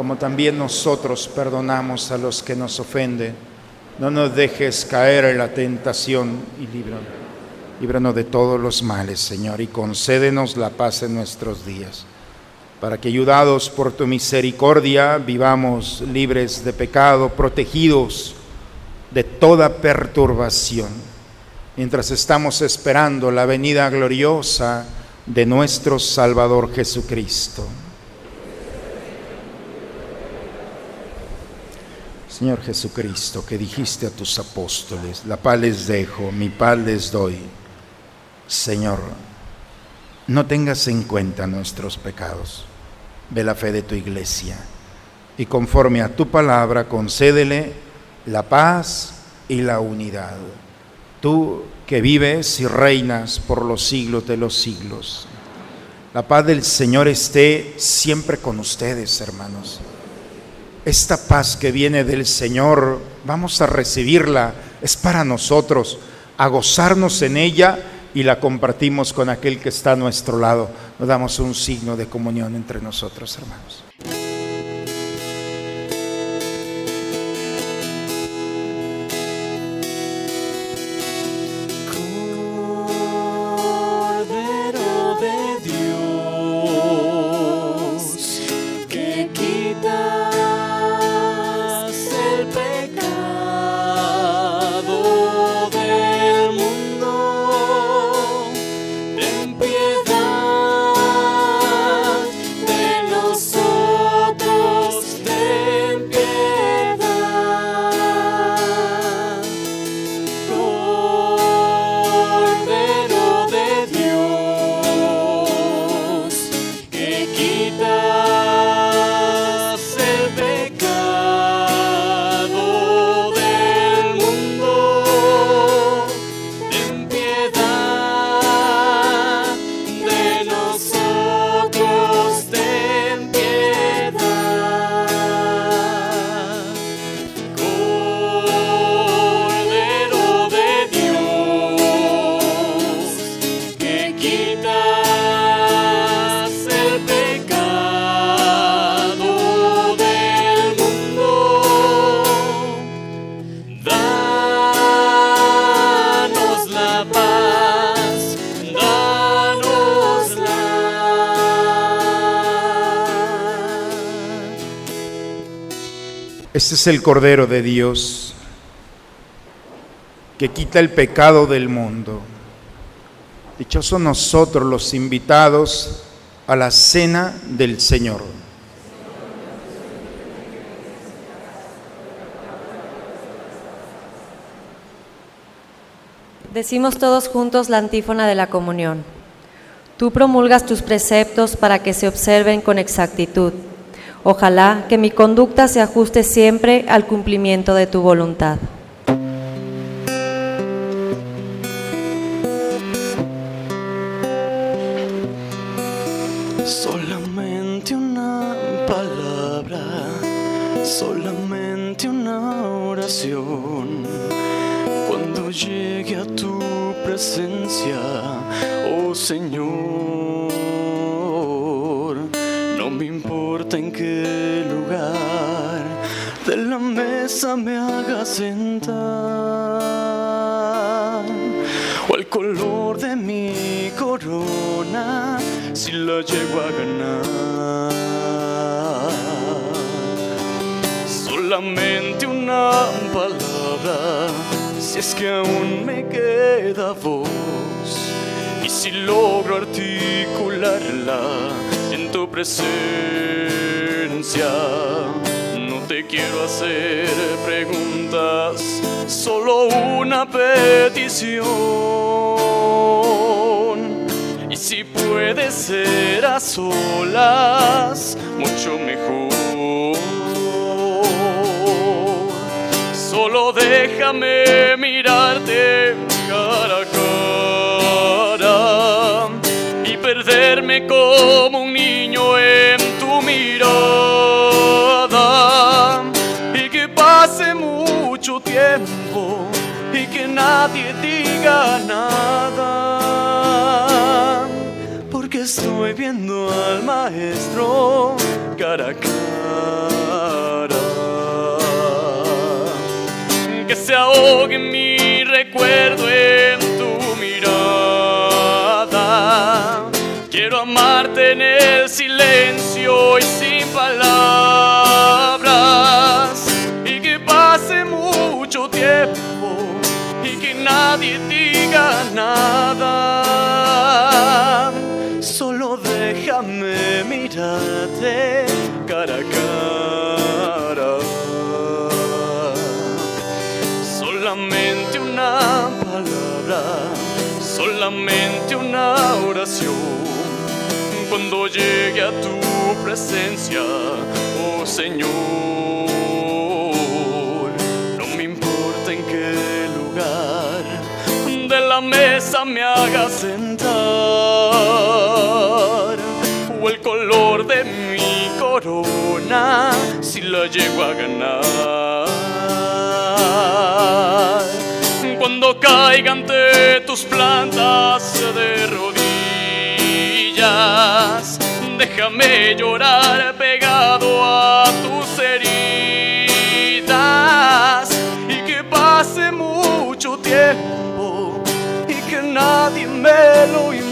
como también nosotros perdonamos a los que nos ofenden. No nos dejes caer en la tentación y líbranos, líbranos de todos los males, Señor, y concédenos la paz en nuestros días, para que ayudados por tu misericordia vivamos libres de pecado, protegidos de toda perturbación, mientras estamos esperando la venida gloriosa de nuestro Salvador Jesucristo. Señor Jesucristo, que dijiste a tus apóstoles, la paz les dejo, mi paz les doy. Señor, no tengas en cuenta nuestros pecados. Ve la fe de tu iglesia y conforme a tu palabra concédele la paz y la unidad. Tú que vives y reinas por los siglos de los siglos. La paz del Señor esté siempre con ustedes, hermanos. Esta paz que viene del Señor, vamos a recibirla, es para nosotros, a gozarnos en ella y la compartimos con aquel que está a nuestro lado. Nos damos un signo de comunión entre nosotros, hermanos. Es el Cordero de Dios que quita el pecado del mundo. Dichosos nosotros los invitados a la cena del Señor. Decimos todos juntos la antífona de la comunión. Tú promulgas tus preceptos para que se observen con exactitud. Ojalá que mi conducta se ajuste siempre al cumplimiento de tu voluntad. Corona si la llego a ganar. Solamente una palabra, si es que aún me queda voz, y si logro articularla en tu presencia. No te quiero hacer preguntas, solo una petición. Puede ser a solas, mucho mejor. Solo déjame mirarte cara a cara y perderme como un niño en tu mirada y que pase mucho tiempo y que nadie diga nada estoy viendo al maestro cara a cara que se ahogue mi recuerdo en tu mirada. Quiero amarte en el silencio y sin palabras. Y que pase mucho tiempo y que nadie diga nada. cara a cara. Solamente una palabra, solamente una oración. Cuando llegue a tu presencia, oh Señor, no me importa en qué lugar de la mesa me haga sentar el color de mi corona si la llego a ganar. Cuando caiga ante tus plantas de rodillas, déjame llorar pegado a tus heridas y que pase mucho tiempo y que nadie me lo impida.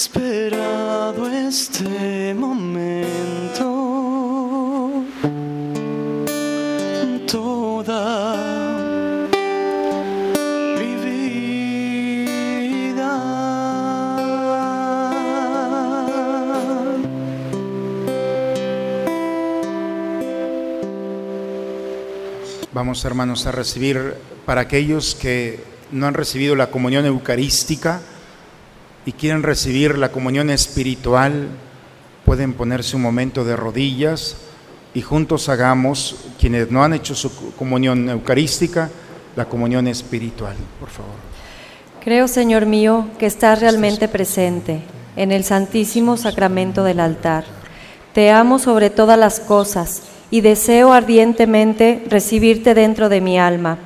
Esperado este momento toda mi vida. Vamos hermanos a recibir para aquellos que no han recibido la comunión eucarística y quieren recibir la comunión espiritual, pueden ponerse un momento de rodillas y juntos hagamos, quienes no han hecho su comunión eucarística, la comunión espiritual, por favor. Creo, Señor mío, que estás realmente presente en el santísimo sacramento del altar. Te amo sobre todas las cosas y deseo ardientemente recibirte dentro de mi alma,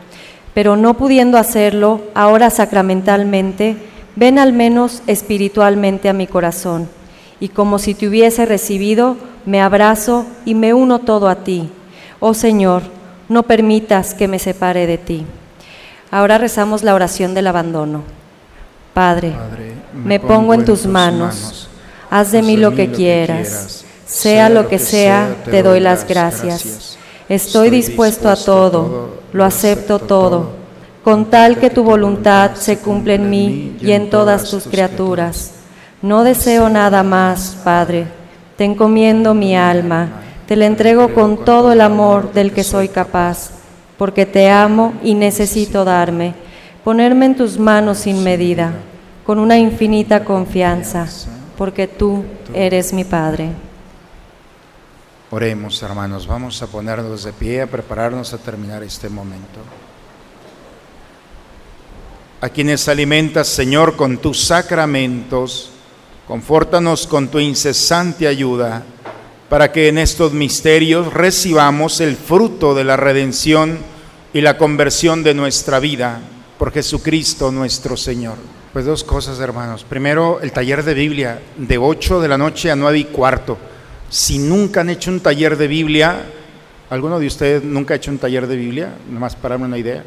pero no pudiendo hacerlo ahora sacramentalmente, ven al menos espiritualmente a mi corazón, y como si te hubiese recibido, me abrazo y me uno todo a ti. Oh Señor, no permitas que me separe de ti. Ahora rezamos la oración del abandono. Padre, Padre, me pongo en tus manos, haz de mí lo que quieras, sea lo que sea, te doy las gracias. Estoy dispuesto a todo, lo acepto todo, con tal que tu voluntad se cumpla en mí y en todas tus criaturas. No deseo nada más, Padre, te encomiendo mi alma, te la entrego con todo el amor del que soy capaz, porque te amo y necesito darme, ponerme en tus manos sin medida, con una infinita confianza, porque tú eres mi Padre. Oremos, hermanos, vamos a ponernos de pie, a prepararnos a terminar este momento. A quienes alimentas, Señor, con tus sacramentos, confórtanos con tu incesante ayuda, para que en estos misterios recibamos el fruto de la redención y la conversión de nuestra vida por Jesucristo nuestro Señor. Pues dos cosas, hermanos. Primero, el taller de Biblia de 8 de la noche a 9 y cuarto. Si nunca han hecho un taller de Biblia, ¿alguno de ustedes nunca ha hecho un taller de Biblia? Nomás para darme una idea.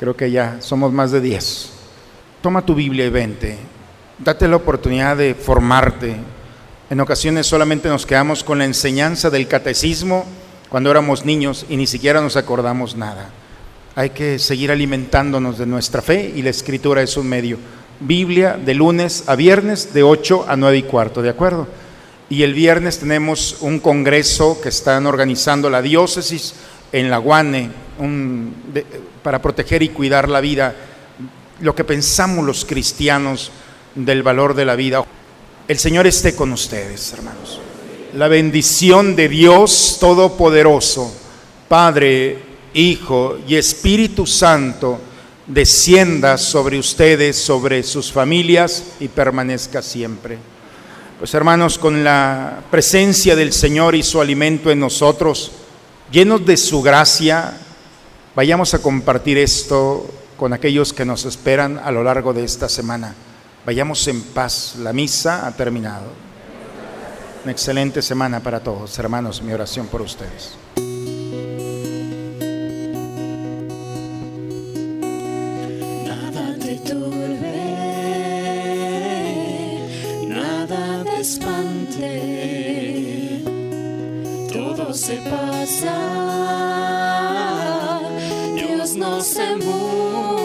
Creo que ya somos más de 10. Toma tu Biblia y vente. Date la oportunidad de formarte. En ocasiones solamente nos quedamos con la enseñanza del catecismo cuando éramos niños y ni siquiera nos acordamos nada. Hay que seguir alimentándonos de nuestra fe y la escritura es un medio. Biblia de lunes a viernes de 8 a 9 y cuarto, ¿de acuerdo? Y el viernes tenemos un congreso que están organizando la diócesis en la Guane un, para proteger y cuidar la vida, lo que pensamos los cristianos del valor de la vida. El Señor esté con ustedes, hermanos. La bendición de Dios Todopoderoso, Padre, Hijo y Espíritu Santo, descienda sobre ustedes, sobre sus familias y permanezca siempre. Pues hermanos, con la presencia del Señor y su alimento en nosotros, llenos de su gracia, vayamos a compartir esto con aquellos que nos esperan a lo largo de esta semana. Vayamos en paz. La misa ha terminado. Una excelente semana para todos, hermanos. Mi oración por ustedes. Espante, todo se pasa, Dios no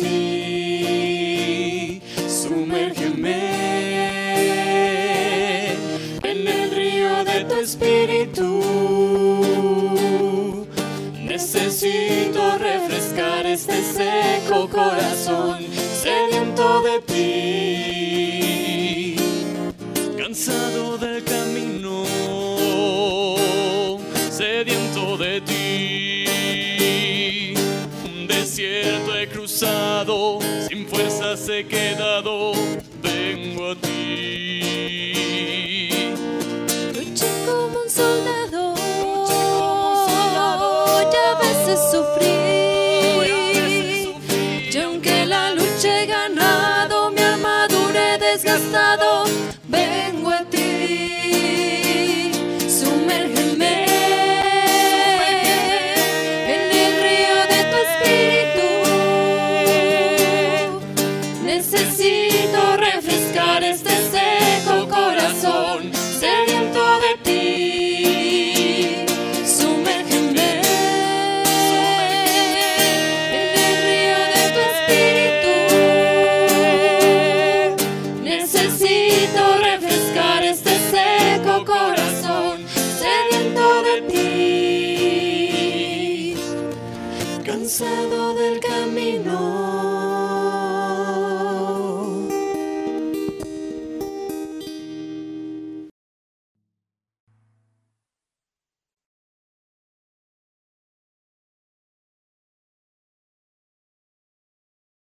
empty.